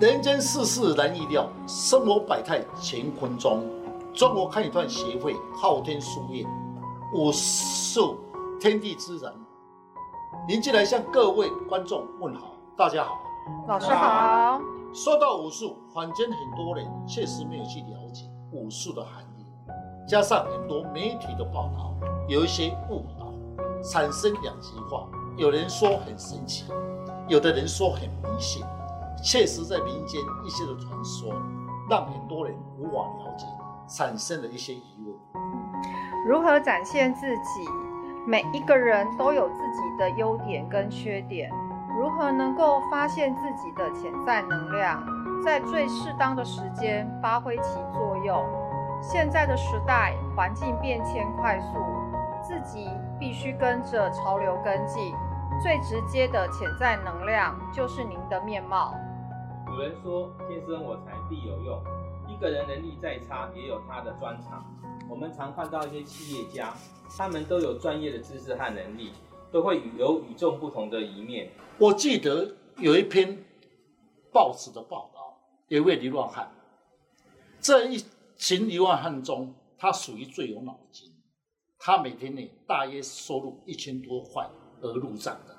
人间世事难预料，生活百态乾坤中。中国看一段协会昊天书院武术天地之人，您进来向各位观众问好，大家好，老师好。说到武术，坊间很多人确实没有去了解武术的含义，加上很多媒体的报道，有一些误导，产生两极化。有人说很神奇，有的人说很迷信。确实，在民间一些的传说，让很多人无法了解，产生了一些疑问。如何展现自己？每一个人都有自己的优点跟缺点。如何能够发现自己的潜在能量，在最适当的时间发挥其作用？现在的时代环境变迁快速，自己必须跟着潮流跟进。最直接的潜在能量就是您的面貌。有人说天生我材必有用，一个人能力再差也有他的专长。我们常看到一些企业家，他们都有专业的知识和能力，都会有与众不同的一面。我记得有一篇报纸的报道，有一位流浪汉，这一群流浪汉中，他属于最有脑筋，他每天呢大约收入一千多块而入账的。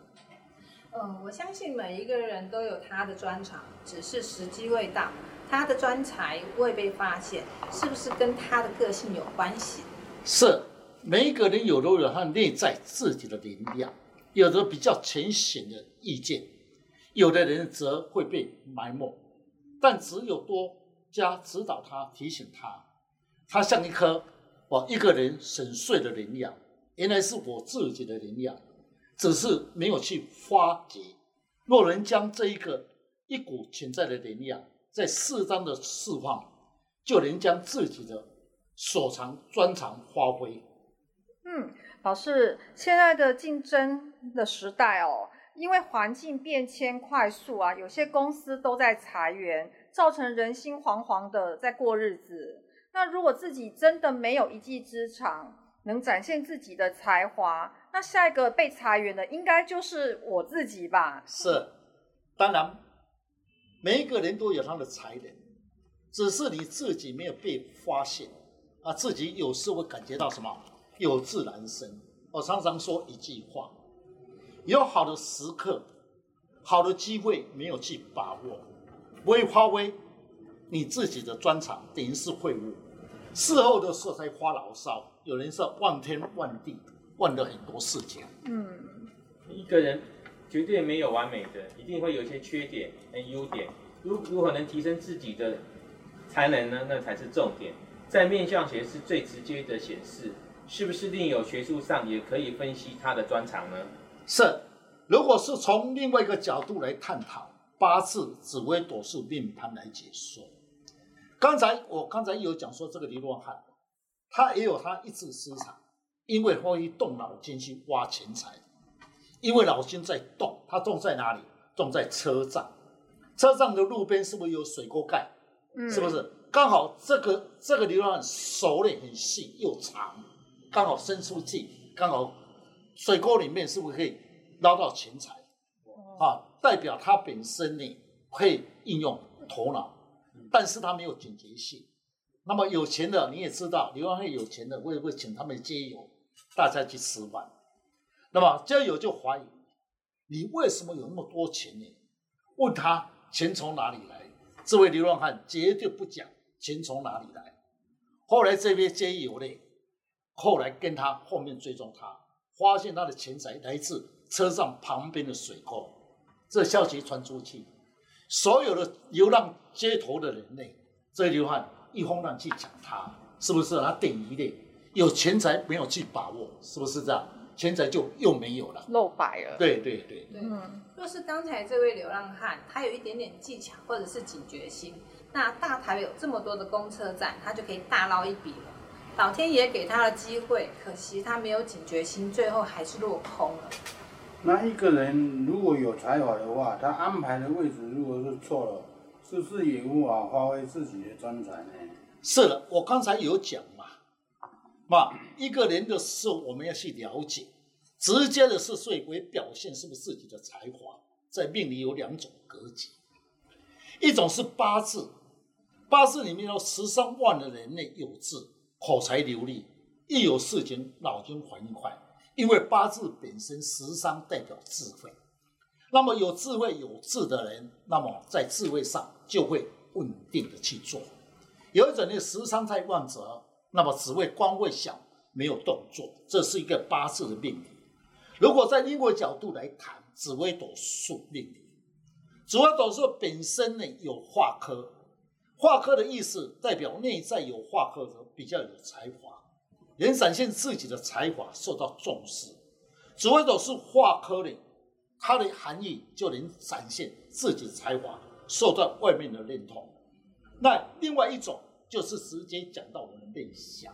嗯，我相信每一个人都有他的专长，只是时机未到，他的专才未被发现，是不是跟他的个性有关系？是，每一个人有都有他内在自己的能量，有的比较浅显的意见，有的人则会被埋没，但只有多加指导他、提醒他，他像一颗我一个人深邃的能量，原来是我自己的能量。只是没有去发掘。若能将这一个一股潜在的能量，在适当的释放，就能将自己的所长专长发挥。嗯，老师，现在的竞争的时代哦，因为环境变迁快速啊，有些公司都在裁员，造成人心惶惶的在过日子。那如果自己真的没有一技之长，能展现自己的才华，那下一个被裁员的应该就是我自己吧？是，当然，每一个人都有他的才能，只是你自己没有被发现啊。自己有时会感觉到什么？有志难伸。我常常说一句话：有好的时刻、好的机会没有去把握，不会发挥你自己的专长，等于是废物。事后的时候才发牢骚。有人说望天望地，望了很多事情。嗯，一个人绝对没有完美的，一定会有一些缺点跟优点。如如何能提升自己的才能呢？那才是重点。在面相学是最直接的显示，是不是另有学术上也可以分析他的专长呢？是，如果是从另外一个角度来探讨八字、紫微斗数、命盘来解说。刚才我刚才有讲说这个李若汉。他也有他一技之长，因为会动脑筋去挖钱财，因为脑筋在动，它动在哪里？动在车站，车站的路边是不是有水沟盖？嗯，是不是？刚好这个这个流浪手呢很细又长，刚好伸出去，刚好水沟里面是不是可以捞到钱财？啊，代表他本身呢会应用头脑，但是他没有警觉性。那么有钱的你也知道，流浪汉有钱的会不会请他们街友，大家去吃饭？那么街友就怀疑你为什么有那么多钱呢？问他钱从哪里来？这位流浪汉绝对不讲钱从哪里来。后来这边街友呢，后来跟他后面追踪他，发现他的钱财来自车上旁边的水沟。这消息传出去，所有的流浪街头的人呢，这流浪汉。一哄而去抢他，是不是他等于的有钱财没有去把握，是不是这样？钱财就又没有了，露白了。对对对，对。嗯，若是刚才这位流浪汉，他有一点点技巧或者是警觉心，那大台有这么多的公车站，他就可以大捞一笔了。老天爷给他的机会，可惜他没有警觉心，最后还是落空了。那一个人如果有才华的话，他安排的位置如果是错了。是不是也无法发挥自己的专才呢？是的，我刚才有讲嘛，一个人的时候我们要去了解，直接的是最为表现是不是自己的才华，在命里有两种格局，一种是八字，八字里面有十三万的人呢，有志，口才流利，一有事情脑筋反应快，因为八字本身十三代表智慧，那么有智慧有志的人，那么在智慧上就会稳定的去做。有一种呢，十三太旺者，那么只会官位小，没有动作，这是一个八字的命理。如果在另外角度来谈紫微斗数命理，紫微斗数本身呢有化科，化科的意思代表内在有化科的比较有才华，能展现自己的才华受到重视。紫微斗数化科的，它的含义就能展现自己的才华受到外面的认同。那另外一种就是直接讲到我们的面相，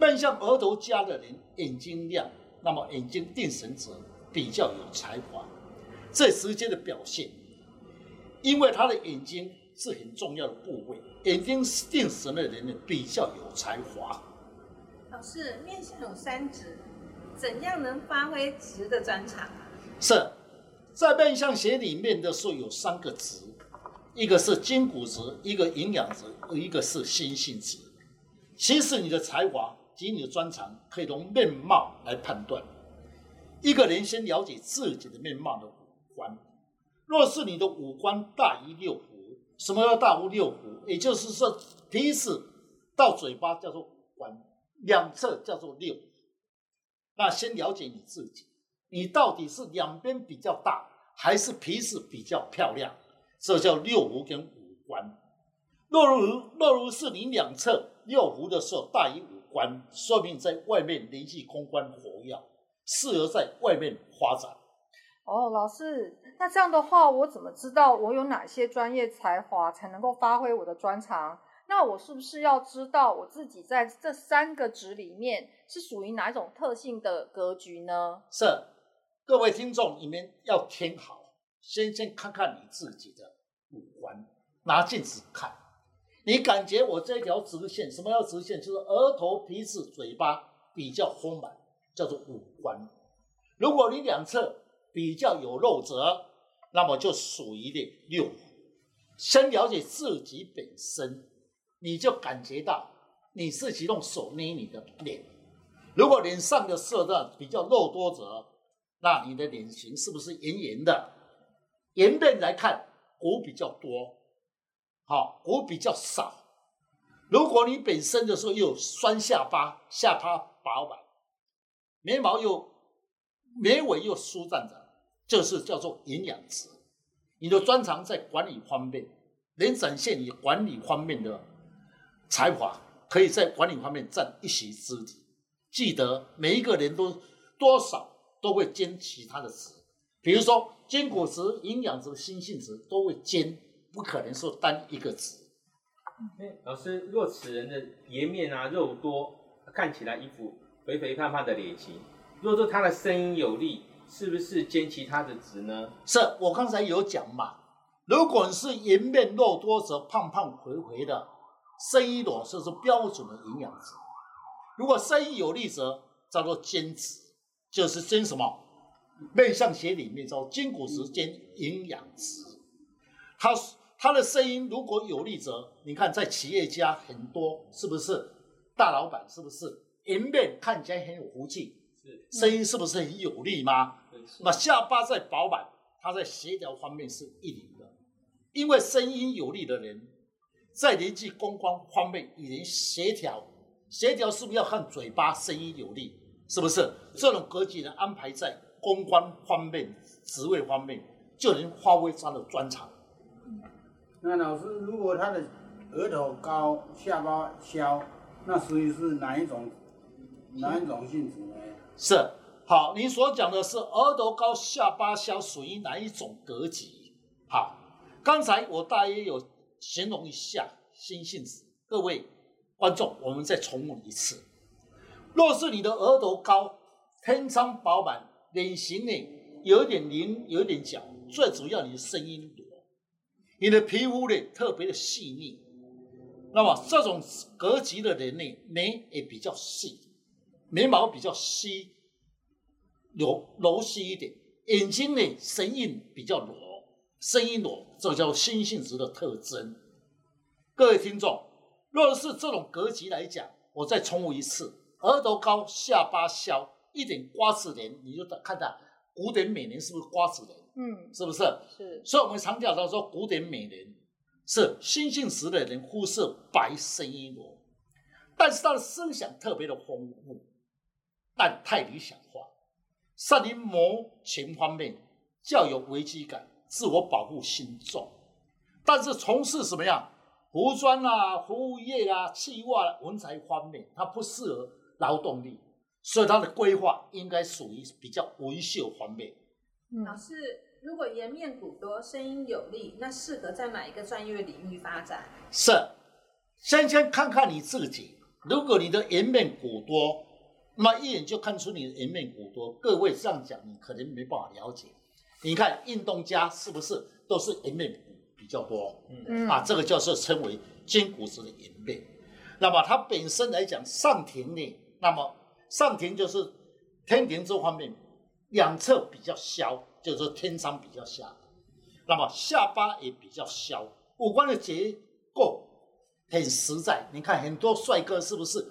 面相额头加的人眼睛亮，那么眼睛定神者比较有才华，这时间的表现，因为他的眼睛是很重要的部位，眼睛定神的人呢比较有才华。老师，面相有三指，怎样能发挥直的专长？是在面相学里面的时候有三个职。一个是筋骨质，一个营养质，一个是心性质。其实你的才华及你的专长可以从面貌来判断。一个人先了解自己的面貌的五官。若是你的五官大于六腑，什么叫大于六腑？也就是说，鼻子到嘴巴叫做五官，两侧叫做六。那先了解你自己，你到底是两边比较大，还是鼻子比较漂亮？这叫六腑跟五官。若如若如是你两侧六腑的时候大于五官，说明在外面联系公关活跃，适合在外面发展。哦，老师，那这样的话，我怎么知道我有哪些专业才华才能够发挥我的专长？那我是不是要知道我自己在这三个值里面是属于哪一种特性的格局呢？是，各位听众，你们要听好。先先看看你自己的五官，拿镜子看，你感觉我这条直线，什么叫直线？就是额头、鼻子、嘴巴比较丰满，叫做五官。如果你两侧比较有肉褶，那么就属于的六。先了解自己本身，你就感觉到你自己用手捏你的脸，如果脸上的色泽比较肉多褶，那你的脸型是不是圆圆的？颜面来看，骨比较多，好，骨比较少。如果你本身的时候又有双下巴，下巴饱满，眉毛又眉尾又舒展着，这是叫做营养值。你的专长在管理方面，能展现你管理方面的才华，可以在管理方面占一席之地。记得每一个人都多少都会兼其他的职。比如说，筋骨质、营养质、心性质都会兼，不可能说单一个职。老师，若此人的颜面啊肉多，看起来一副肥肥胖胖的脸型，若说他的声音有力，是不是兼其他的值呢？是我刚才有讲嘛，如果是颜面肉多则胖胖肥肥的，声音裸是是标准的营养值；如果声音有力则叫做兼职，就是兼什么？面相学里面叫筋骨质兼营养值，他他的声音如果有力则，你看在企业家很多是不是大老板？是不是颜面看起来很有福气？是声音是不是很有力吗？那下巴在饱满，他在协调方面是一流的，因为声音有力的人在人际公关方面与人协调，协调是不是要看嘴巴声音有力？是不是这种格局的安排在？公关方面、职位方面，就能发挥他的专长。那老师，如果他的额头高、下巴削，那属于是哪一种哪一种性质呢？是好，你所讲的是额头高、下巴削，属于哪一种格局？好，刚才我大约有形容一下新性质。各位观众，我们再重温一次：若是你的额头高、天仓饱满。脸型呢，有一点棱，有一点角，最主要你的声音多，你的皮肤呢特别的细腻。那么这种格局的人呢，眉也比较细，眉毛比较稀，柔柔细一点，眼睛呢神韵比较柔，声音裸，这叫心性质的特征。各位听众，若是这种格局来讲，我再重复一次：额头高，下巴削，一点瓜子脸，你就看到古典美人是不是瓜子脸？嗯，是不是？是。所以我们常讲到说，古典美人是心性时的人，肤色白，声音裸，但是他的思想特别的丰富，但太理想化，善于谋情方面较有危机感，自我保护心重，但是从事什么样？服装啊，服务业啊，企划、文才方面，他不适合劳动力，所以它的规划应该属于比较文秀方面。嗯、老师，如果颜面骨多，声音有力，那适合在哪一个专业领域发展？是，先先看看你自己。如果你的颜面骨多，那么一眼就看出你的颜面骨多。各位这样讲，你可能没办法了解。你看运动家是不是都是颜面骨？比较多，嗯啊，这个叫做称为筋骨质的颜面。那么它本身来讲，上庭呢，那么上庭就是天庭这方面，两侧比较削，就是说天仓比较下。那么下巴也比较削，五官的结构很实在。你看很多帅哥是不是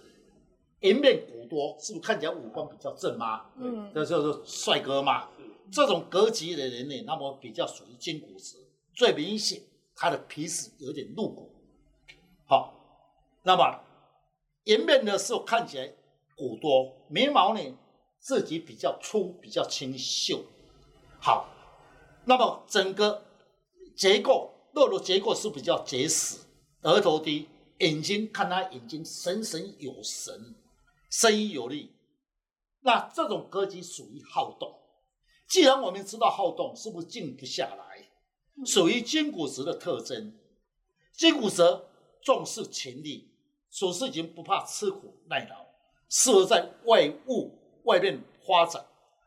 颜面骨多？是不是看起来五官比较正吗？嗯，这就是帅哥嘛。这种格局的人呢，那么比较属于筋骨质。最明显，他的皮实有点露骨，好，那么颜面的时候看起来骨多，眉毛呢自己比较粗，比较清秀，好，那么整个结构肉的结构是比较结实，额头低，眼睛看他眼睛神神有神，声音有力，那这种格局属于好动。既然我们知道好动，是不是静不下来？属于筋骨舌的特征，筋骨舌重视情力，处事情不怕吃苦耐劳，适合在外务外面发展。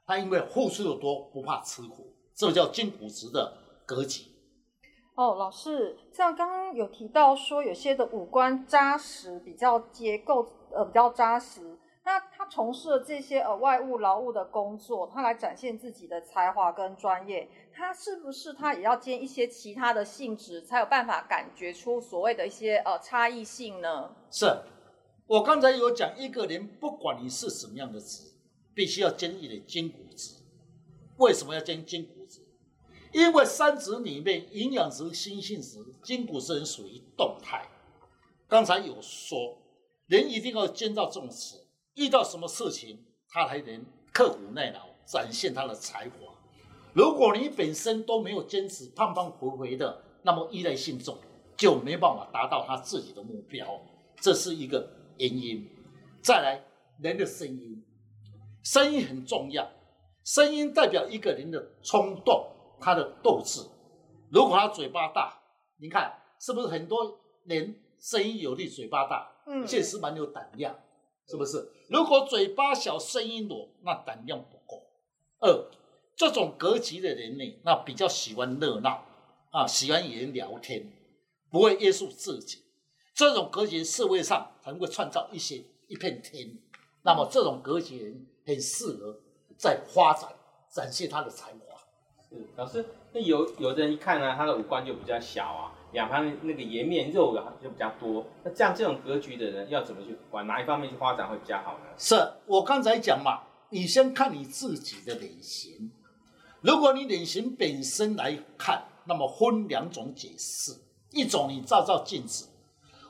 他因为付出的多，不怕吃苦，这叫筋骨质的格局。哦，老师，像刚刚有提到说，有些的五官扎实，比较结构呃比较扎实。那他从事了这些呃外务劳务的工作，他来展现自己的才华跟专业，他是不是他也要兼一些其他的性质，才有办法感觉出所谓的一些呃差异性呢？是，我刚才有讲，一个人不管你是什么样的职，必须要兼一点筋骨质。为什么要兼筋骨质？因为三质里面营养质、心性质，筋骨质属于动态。刚才有说，人一定要兼到这种词。遇到什么事情，他还能刻苦耐劳，展现他的才华。如果你本身都没有坚持，胖胖回回的，那么依赖性重，就没办法达到他自己的目标，这是一个原因。再来，人的声音，声音很重要，声音代表一个人的冲动，他的斗志。如果他嘴巴大，你看是不是很多人声音有力，嘴巴大，嗯，确实蛮有胆量。是不是？如果嘴巴小、声音弱，那胆量不够。二，这种格局的人呢，那比较喜欢热闹啊，喜欢与人聊天，不会约束自己。这种格局社会上才能够创造一些一片天。那么这种格局人很适合在发展，展现他的才华。是老师，那有有的人一看呢、啊，他的五官就比较小啊。两旁那个颜面肉啊就比较多，那这样这种格局的人要怎么去往哪一方面去发展会比较好呢？是我刚才讲嘛，你先看你自己的脸型。如果你脸型本身来看，那么分两种解释：一种你照照镜子，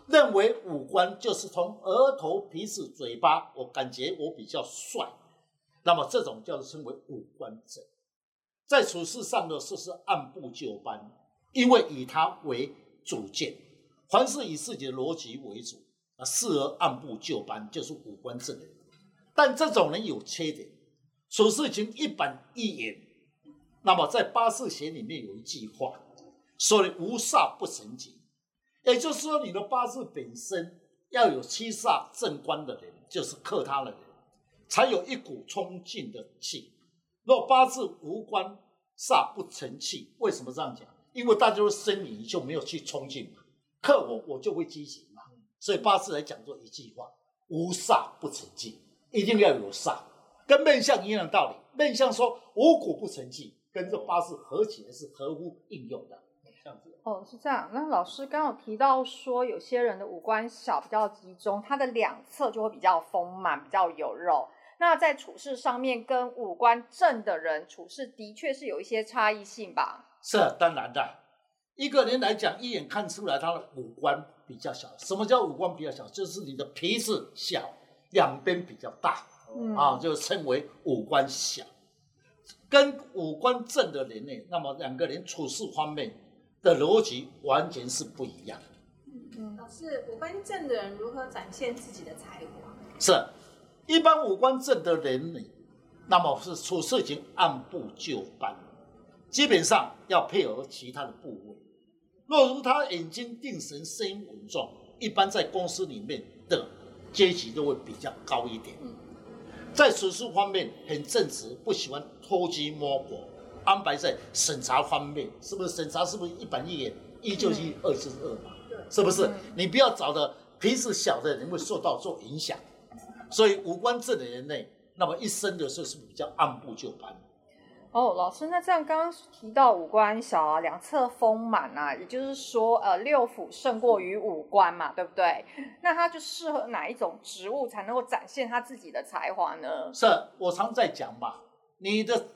认为五官就是从额头、鼻子、嘴巴，我感觉我比较帅，那么这种叫做称为五官正。在处事上的事是按部就班。因为以他为主见，凡是以自己的逻辑为主，啊，适合按部就班，就是五官正人。但这种人有缺点，处事情一板一眼。那么在八字学里面有一句话，说的无煞不成吉，也就是说你的八字本身要有七煞正官的人，就是克他的人，才有一股冲劲的气。若八字无官煞不成气，为什么这样讲？因为大家都生你，就没有去冲劲嘛，克我我就会畸形嘛，所以八字来讲做一句话：无煞不成气，一定要有煞，跟面相一样的道理。面相说五谷不成器，跟这八字合起来是合乎应用的。这样子。哦，是这样。那老师刚刚有提到说，有些人的五官小，比较集中，他的两侧就会比较丰满，比较有肉。那在处事上面，跟五官正的人处事的确是有一些差异性吧？是，当然的。一个人来讲，一眼看出来他的五官比较小。什么叫五官比较小？就是你的鼻子小，两边比较大，嗯、啊，就称为五官小。跟五官正的人呢，那么两个人处事方面的逻辑完全是不一样。嗯，老师，五官正的人如何展现自己的才华？是。一般五官正的人呢，那么是处事情按部就班，基本上要配合其他的部位。若如他眼睛定神、声音稳重，一般在公司里面的阶级都会比较高一点。在处事方面很正直，不喜欢偷鸡摸狗，安排在审查方面，是不是审查？是不是一板一眼，一就是一，二就是二嘛？是不是？你不要找的平时小的人会受到做影响。所以五官正的人呢，那么一生的时候是比较按部就班。哦，老师，那这样刚刚提到五官小啊，两侧丰满啊，也就是说，呃，六腑胜过于五官嘛，对不对？那他就适合哪一种植物才能够展现他自己的才华呢？是我常在讲嘛，你的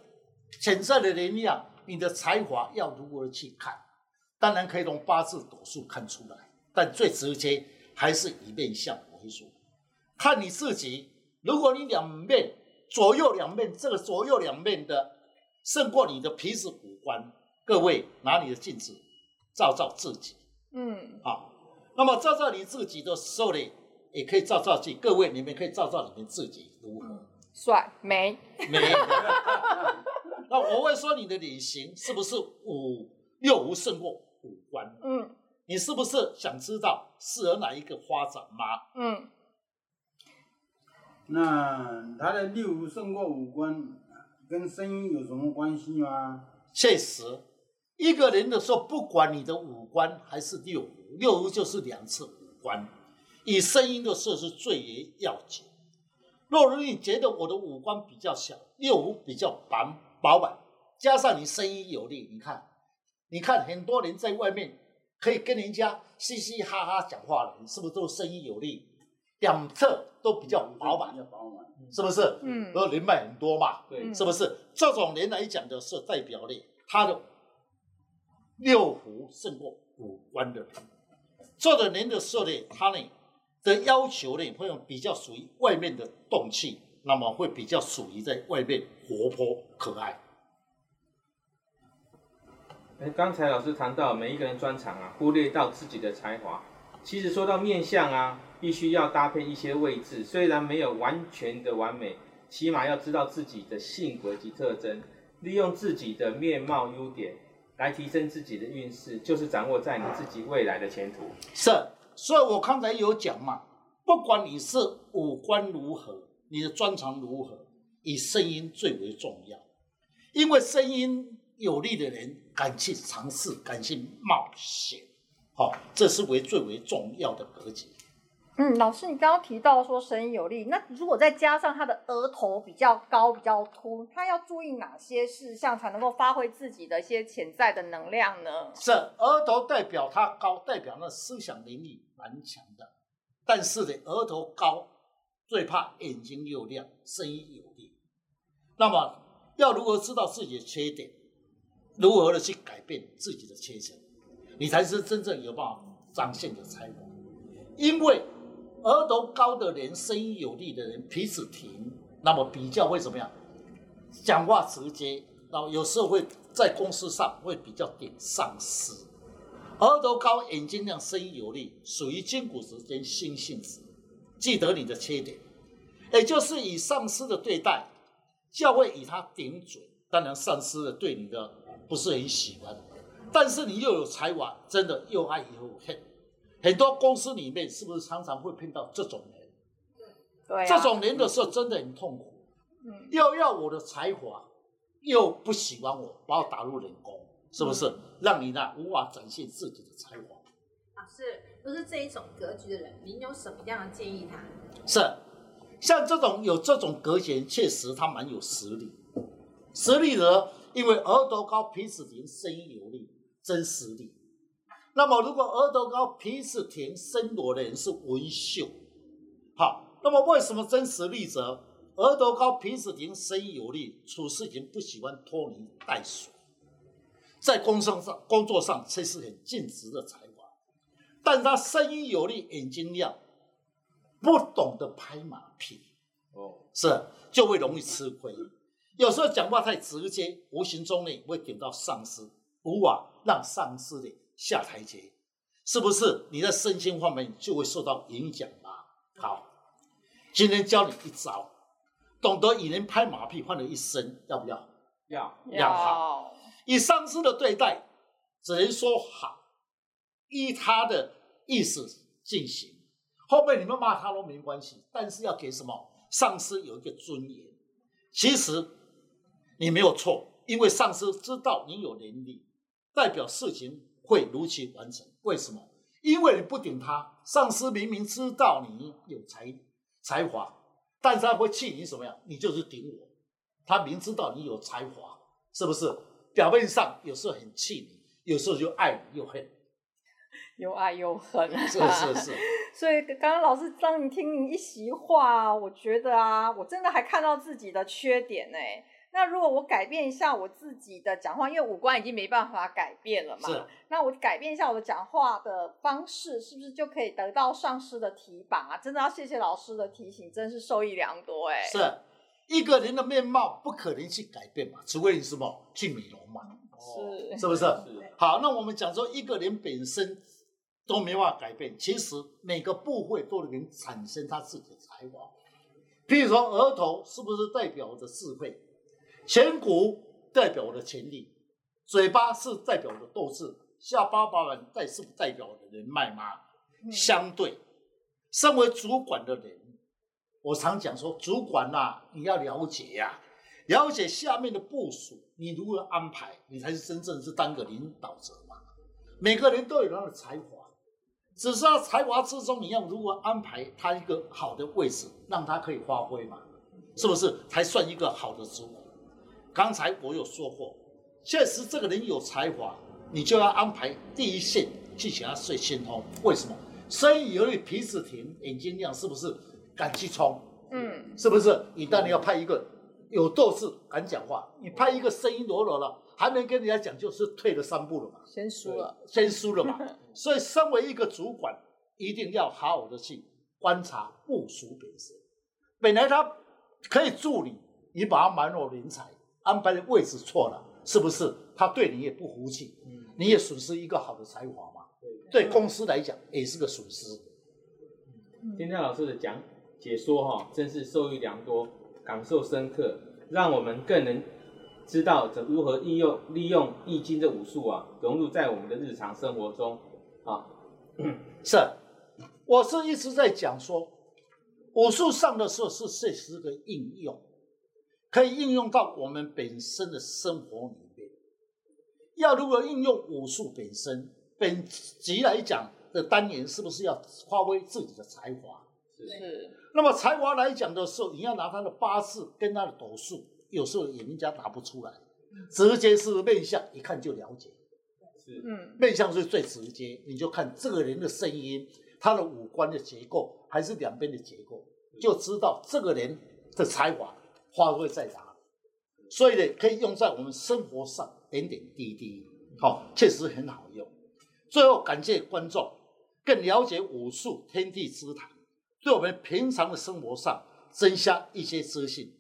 潜在的能量，你的才华要如何去看？当然可以从八字斗数看出来，但最直接还是以面相为主。看你自己，如果你两面左右两面这个左右两面的胜过你的皮子五官，各位拿你的镜子照照自己，嗯，好，那么照照你自己的时候呢，也可以照照自己。各位你们可以照照你们自己如何？帅、美、美。那我会说你的脸型是不是五六五胜过五官？嗯，你是不是想知道适合哪一个发展吗？嗯。那他的六五胜过五官，跟声音有什么关系吗？确实，一个人的时候，不管你的五官还是六五，六五就是两次五官，以声音的时候是最为要紧。若如你觉得我的五官比较小，六五比较饱饱满，加上你声音有力，你看，你看很多人在外面可以跟人家嘻嘻哈哈讲话了，你，是不是都声音有力？两侧都比较饱满，是不是？嗯，然后人脉很多嘛，对，是不是？这种人来讲的是代表力，他的六福胜过五官的人，这种人的时候呢，他呢的要求呢会比较属于外面的动气，那么会比较属于在外面活泼可爱。哎，刚才老师谈到每一个人专长啊，忽略到自己的才华。其实说到面相啊，必须要搭配一些位置，虽然没有完全的完美，起码要知道自己的性格及特征，利用自己的面貌优点来提升自己的运势，就是掌握在你自己未来的前途。是，所以我刚才有讲嘛，不管你是五官如何，你的专长如何，以声音最为重要，因为声音有力的人敢去尝试，敢去冒险。好，这是为最为重要的格局。嗯，老师，你刚刚提到说声音有力，那如果再加上他的额头比较高、比较凸，他要注意哪些事项才能够发挥自己的一些潜在的能量呢？是，额头代表他高，代表那思想能力蛮强的。但是呢，额头高最怕眼睛又亮，声音有力。那么要如何知道自己的缺点？如何的去改变自己的缺陷？你才是真正有办法展现的才华，因为额头高的人、声音有力的人、鼻子挺，那么比较会怎么样？讲话直接，然后有时候会在公司上会比较顶上司。额头高、眼睛亮、声音有力，属于筋骨质跟心性质。记得你的缺点，也就是以上司的对待，教会以他顶嘴。当然，上司的对你的不是很喜欢。但是你又有才华，真的又爱又恨。很多公司里面是不是常常会碰到这种人？对、啊，这种人的时候真的很痛苦。嗯，又要我的才华，又不喜欢我，把我打入冷宫，是不是？嗯、让你呢无法展现自己的才华。老师，不是这一种格局的人，您有什么样的建议他？是，像这种有这种格局，确实他蛮有实力。实力的因为额头高、鼻子挺、声音有力、真实力。那么，如果额头高、鼻子挺、声柔的人是文秀。好，那么为什么真实力者？额头高、鼻子挺、声音有力，处事情不喜欢拖泥带水，在工作上工作上却是很尽职的才华，但他声音有力、眼睛亮，不懂得拍马，是就会容易吃亏。有时候讲话太直接，无形中呢会点到上司，无法让上司呢下台阶，是不是？你的身心方面就会受到影响吧？好，今天教你一招。懂得以人拍马屁，换了一生，要不要？要，要好。以上司的对待，只能说好，依他的意思进行。后面你们骂他都没关系，但是要给什么？上司有一个尊严。其实你没有错，因为上司知道你有能力，代表事情会如期完成。为什么？因为你不顶他，上司明明知道你有才才华。但是他会气你什么呀？你就是顶我，他明知道你有才华，是不是？表面上有时候很气你，有时候就爱你又恨，又爱又恨。是是是。所以刚刚老师当你听你一席话，我觉得啊，我真的还看到自己的缺点呢。那如果我改变一下我自己的讲话，因为五官已经没办法改变了嘛，是。那我改变一下我的讲话的方式，是不是就可以得到上司的提拔啊？真的要谢谢老师的提醒，真是受益良多哎。是，一个人的面貌不可能去改变嘛，除非你什么去美容嘛，是，是不是？是。好，那我们讲说一个人本身都没办法改变，其实每个部位都能产生他自己的才华。譬如说额头是不是代表我的智慧？颧骨代表我的潜力，嘴巴是代表我的斗志，下巴巴板代是代表我的人脉吗？嗯、相对，身为主管的人，我常讲说，主管呐、啊，你要了解呀、啊，了解下面的部署，你如何安排，你才是真正是当个领导者嘛。每个人都有他的才华，只是他才华之中，你要如何安排他一个好的位置，让他可以发挥嘛？是不是才算一个好的主管？刚才我有说过，确实这个人有才华，你就要安排第一线去请他睡先锋。为什么？声音有力，鼻子挺，眼睛亮，是不是敢去冲？嗯，是不是？你当然要派一个有斗志、敢讲话。你派一个声音柔柔了，还没跟人家讲，就是退了三步了嘛。先输了，先输了嘛。所以，身为一个主管，一定要好好的去观察部署本身。本来他可以助理，你把他埋没人才。安排的位置错了，是不是？他对你也不服气，嗯，你也损失一个好的才华嘛。对，对公司来讲也是个损失。今天老师的讲解说哈，真是受益良多，感受深刻，让我们更能知道怎如何利用利用易经的武术啊，融入在我们的日常生活中啊。是，我是一直在讲说，武术上的时候是这是个应用。可以应用到我们本身的生活里面。要如何应用武术本身？本集来讲的单元是不是要发挥自己的才华？是。那么才华来讲的时候，你要拿他的八字跟他的斗数，有时候人家拿不出来，直接是面相，一看就了解。是。嗯。面相是最直接，你就看这个人的声音，他的五官的结构，还是两边的结构，就知道这个人的才华。发挥在哪？所以呢，可以用在我们生活上点点滴滴，好，确实很好用。最后，感谢观众，更了解武术天地之谈，对我们平常的生活上增加一些资讯。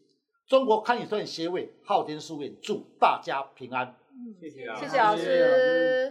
中国堪舆段协会昊天书院祝大家平安。谢谢，啊谢谢老师。